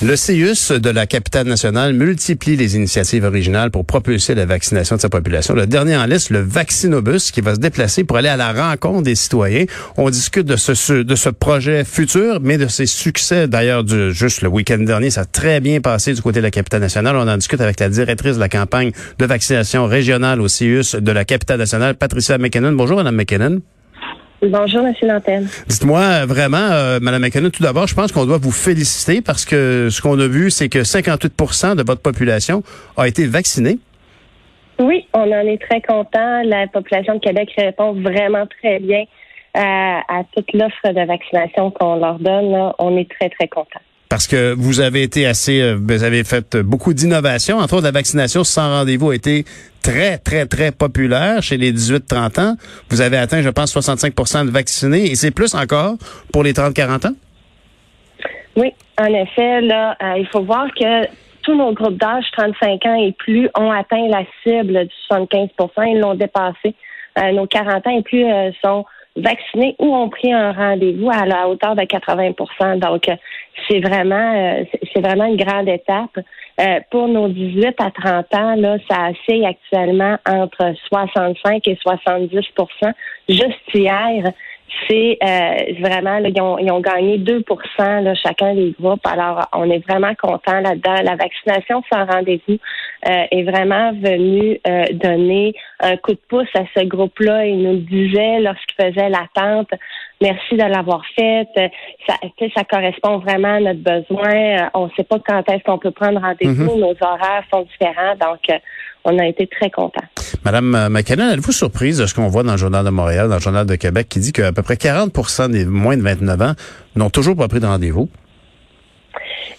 Le CIUS de la capitale nationale multiplie les initiatives originales pour propulser la vaccination de sa population. Le dernier en liste, le Vaccinobus, qui va se déplacer pour aller à la rencontre des citoyens. On discute de ce, de ce projet futur, mais de ses succès. D'ailleurs, juste le week-end dernier, ça a très bien passé du côté de la capitale nationale. On en discute avec la directrice de la campagne de vaccination régionale au CIUS de la capitale nationale, Patricia McKinnon. Bonjour, Madame McKinnon. Bonjour, M. Lantenne. Dites-moi vraiment, euh, Mme McKenna, tout d'abord, je pense qu'on doit vous féliciter parce que ce qu'on a vu, c'est que 58% de votre population a été vaccinée. Oui, on en est très content. La population de Québec répond vraiment très bien à, à toute l'offre de vaccination qu'on leur donne. On est très, très content parce que vous avez été assez, euh, vous avez fait beaucoup d'innovations. Entre autres, la vaccination sans rendez-vous a été très, très, très populaire chez les 18-30 ans. Vous avez atteint, je pense, 65% de vaccinés et c'est plus encore pour les 30-40 ans? Oui, en effet, là, euh, il faut voir que tous nos groupes d'âge, 35 ans et plus, ont atteint la cible du 75% Ils l'ont dépassé. Euh, nos 40 ans et plus sont vaccinés ou ont pris un rendez-vous à la hauteur de 80% Donc, c'est vraiment, euh, c'est vraiment une grande étape. Euh, pour nos 18 à 30 ans, là, ça oscille actuellement entre 65 et 70% Juste hier, c'est euh, vraiment, ils, ont, ils, ont, gagné 2% là, chacun des groupes. Alors, on est vraiment content là-dedans. La vaccination sans rendez-vous euh, est vraiment venue euh, donner un coup de pouce à ce groupe-là. Il nous disait lorsqu'il faisait l'attente, merci de l'avoir faite. Ça, ça correspond vraiment à notre besoin. On ne sait pas quand est-ce qu'on peut prendre rendez-vous. Mm-hmm. Nos horaires sont différents. Donc, on a été très contents. Madame euh, McKinnon, êtes-vous surprise de ce qu'on voit dans le Journal de Montréal, dans le Journal de Québec, qui dit qu'à peu près 40% des moins de 29 ans n'ont toujours pas pris de rendez-vous?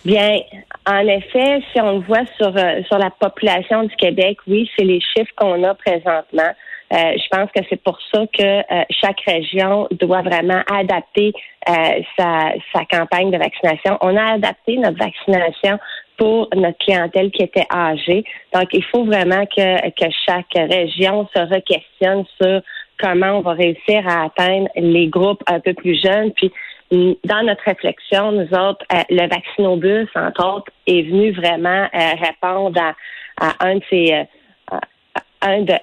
Bien, en effet, si on le voit sur, euh, sur la population du Québec, oui, c'est les chiffres qu'on a présentement. Euh, je pense que c'est pour ça que chaque région doit vraiment adapter sa, sa campagne de vaccination. On a adapté notre vaccination pour notre clientèle qui était âgée. Donc, il faut vraiment que, que chaque région se re-questionne sur comment on va réussir à atteindre les groupes un peu plus jeunes. Puis, dans notre réflexion, nous autres, euh, le vaccinobus, entre autres, est venu vraiment euh, répondre à, un de ces... Euh, un de,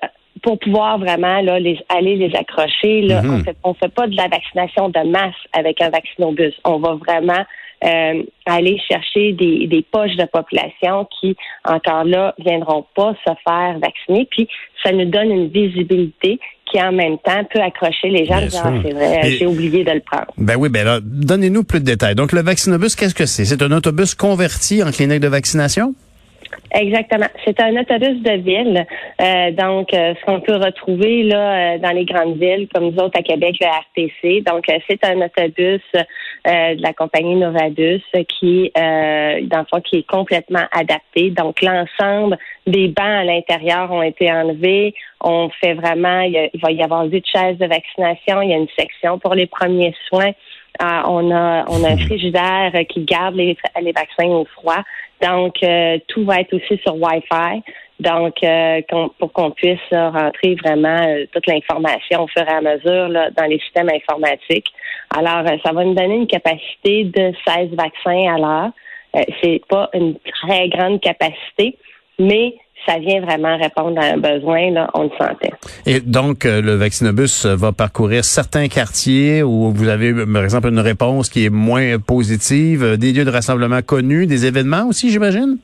pour pouvoir vraiment là, les, aller les accrocher. Là, mm-hmm. On fait, on fait pas de la vaccination de masse avec un vaccinobus. On va vraiment euh, aller chercher des, des poches de population qui, encore là, viendront pas se faire vacciner. Puis, ça nous donne une visibilité qui, en même temps, peut accrocher les gens. Ah, c'est vrai, j'ai oublié de le prendre. Ben oui, ben là, donnez-nous plus de détails. Donc, le vaccinobus, qu'est-ce que c'est? C'est un autobus converti en clinique de vaccination? Exactement. C'est un autobus de ville. Euh, donc, euh, ce qu'on peut retrouver là euh, dans les grandes villes, comme nous autres à Québec, le RTC. Donc, c'est un autobus de la compagnie Novadus qui, dans le fond, qui est complètement adapté. Donc, l'ensemble des bancs à l'intérieur ont été enlevés. On fait vraiment, il, va y avoir huit chaises de vaccination. Il y a une section pour les premiers soins. On a on a un frigidaire qui garde les, les vaccins au froid. Donc, euh, tout va être aussi sur Wi-Fi. Donc, euh, pour qu'on puisse rentrer vraiment euh, toute l'information au fur et à mesure dans les systèmes informatiques. Alors, ça va nous donner une capacité de 16 vaccins à l'heure. c'est pas une très grande capacité, mais ça vient vraiment répondre à un besoin, là, on le sentait. Et donc, le vaccinobus va parcourir certains quartiers où vous avez, par exemple, une réponse qui est moins positive, des lieux de rassemblement connus, des événements aussi, j'imagine?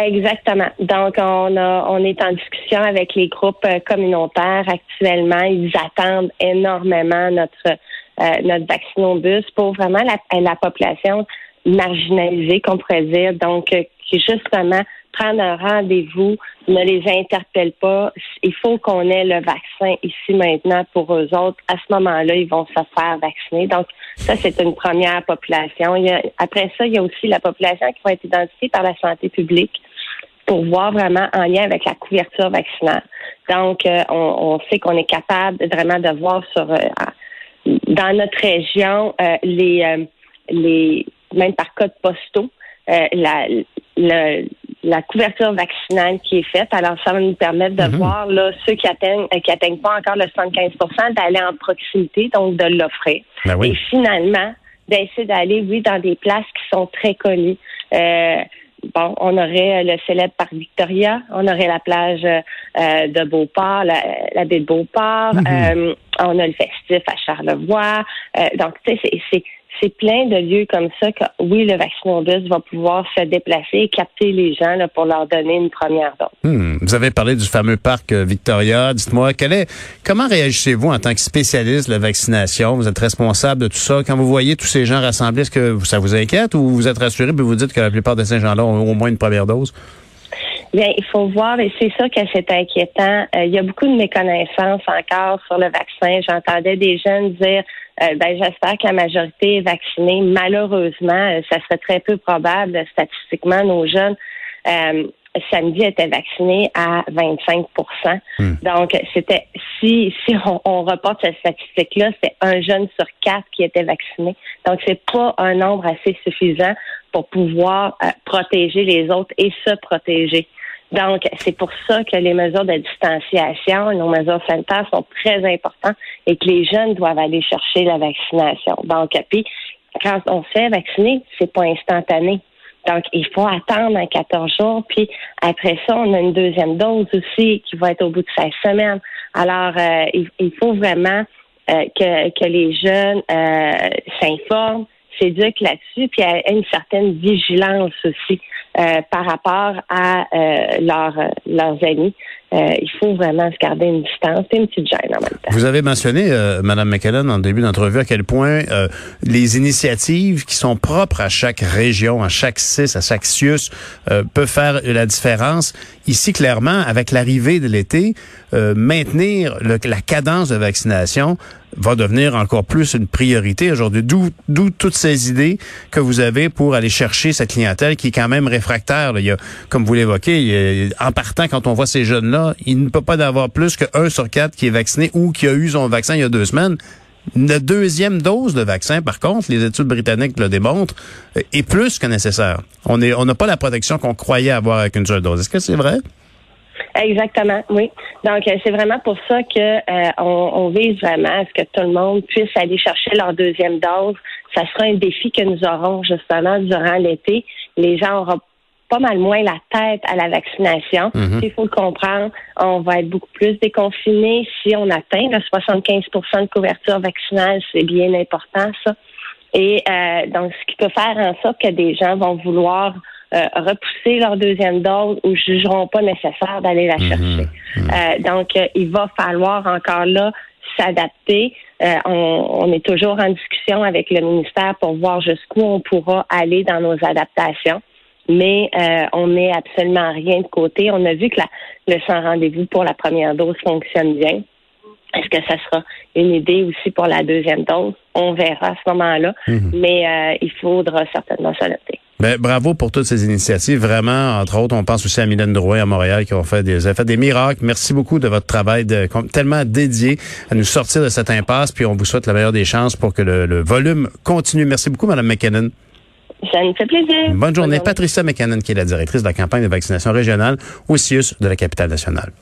Exactement. Donc, on, a, on est en discussion avec les groupes euh, communautaires actuellement. Ils attendent énormément notre, euh, notre vaccinobus pour vraiment la, la population marginalisée, qu'on pourrait dire. Donc, euh, qui justement prendre un rendez-vous, ne les interpelle pas. Il faut qu'on ait le vaccin ici maintenant pour eux autres. À ce moment-là, ils vont se faire vacciner. Donc, ça, c'est une première population. après ça, il y a aussi la population qui va être identifiée par la santé publique pour voir vraiment en lien avec la couverture vaccinale. Donc, euh, on, sait qu'on est capable vraiment de voir sur euh, dans notre région euh, les les même par code postaux la, la couverture vaccinale qui est faite. Alors, ça va nous permettre de mhm. voir là, ceux qui atteignent euh, qui atteignent pas encore le 75% d'aller en proximité, donc de l'offrir. Ben Et finalement, d'essayer d'aller, oui, dans des places qui sont très connues. Euh, bon, on aurait le célèbre parc Victoria, on aurait la plage euh, de Beauport, la, la baie de Beauport, mhm. on a le festif à Charlevoix. donc, tu sais, c'est c'est plein de lieux comme ça que, oui, le vaccinobus va pouvoir se déplacer et capter les gens là, pour leur donner une première dose. Hmm. Vous avez parlé du fameux parc euh, Victoria. Dites-moi, quel est, comment réagissez-vous en tant que spécialiste de la vaccination? Vous êtes responsable de tout ça. Quand vous voyez tous ces gens rassemblés, est-ce que ça vous inquiète ou vous êtes rassuré et vous dites que la plupart de ces gens-là ont au moins une première dose? Bien, il faut voir, et c'est ça que c'est inquiétant. Euh, il y a beaucoup de méconnaissances encore sur le vaccin. J'entendais des jeunes dire euh, ben, j'espère que la majorité est vaccinée. Malheureusement, euh, ça serait très peu probable statistiquement. Nos jeunes euh, samedi étaient vaccinés à 25% hmm. Donc, c'était si si on, reporte cette statistique-là, c'est un jeune sur quatre qui était vacciné. Donc, c'est pas un nombre assez suffisant pour pouvoir protéger les autres et se protéger. Donc, c'est pour ça que les mesures de distanciation, nos mesures sanitaires sont très importantes et que les jeunes doivent aller chercher la vaccination. Donc, puis, quand on fait vacciner, c'est pas instantané. Donc, il faut attendre un 14 jours. Puis, après ça, on a une deuxième dose aussi qui va être au bout de 16 semaines. Alors, euh, il, faut vraiment euh, que, que les jeunes euh, s'informent, s'éduquent là-dessus, puis aient une certaine vigilance aussi. Euh, par rapport à euh, leurs amis. Euh, il faut vraiment se garder une distance et une petite gêne en même temps. Vous avez mentionné, Madame McKellen, en début d'entrevue, à quel point les initiatives qui sont propres à chaque région, à chaque CIS, à chaque CIUS, peuvent faire la différence. Ici, clairement, avec l'arrivée de l'été, maintenir la cadence de vaccination va devenir encore plus une priorité aujourd'hui. D'où, d'où toutes ces idées que vous avez pour aller chercher cette clientèle qui est quand même réfractaire. Il y a, comme vous l'évoquez, en partant, quand on voit ces jeunes-là, il ne peut pas d'avoir plus qu'un sur quatre qui est vacciné ou qui a eu son vaccin il y a deux semaines. Une deuxième dose de vaccin, par contre, les études britanniques le démontrent, est plus que nécessaire. On n'a pas la protection qu'on croyait avoir avec une seule dose. Est-ce que c'est vrai? Exactement, oui. Donc, euh, c'est vraiment pour ça que euh, on, vise vraiment à ce que tout le monde puisse aller chercher leur deuxième dose. Ça sera un défi que nous aurons justement durant l'été. Les gens auront pas mal moins la tête à la vaccination. Mhm. Il faut le comprendre. On va être beaucoup plus déconfinés si on atteint le 75% de couverture vaccinale. C'est bien important, ça. Et euh, donc, ce qui peut faire en sorte que des gens vont vouloir euh, repousser leur deuxième dose ou jugeront pas nécessaire d'aller la mhm. chercher. Mhm. Euh, donc, euh, il va falloir encore là s'adapter. On, est toujours en discussion avec le ministère pour voir jusqu'où on pourra aller dans nos adaptations. Mais on n'est absolument rien de côté. On a vu que la, le sans rendez-vous pour la première dose fonctionne bien. Est-ce que ça sera une idée aussi pour la deuxième dose? On verra à ce moment-là. Mhm. Mais il faudra certainement s'adapter. Ben, bravo pour toutes ces initiatives. Vraiment, entre autres, on pense aussi à Mylène Drouin à Montréal qui ont fait des, fait des miracles. Merci beaucoup de votre travail de, tellement dédié à nous sortir de cette impasse. Puis on vous souhaite la meilleure des chances pour que le, volume continue. Merci beaucoup, Mme McKinnon. Ça me fait plaisir. Bonne journée. Patricia McKinnon, qui est la directrice de la campagne de vaccination régionale au CIUS de la capitale nationale.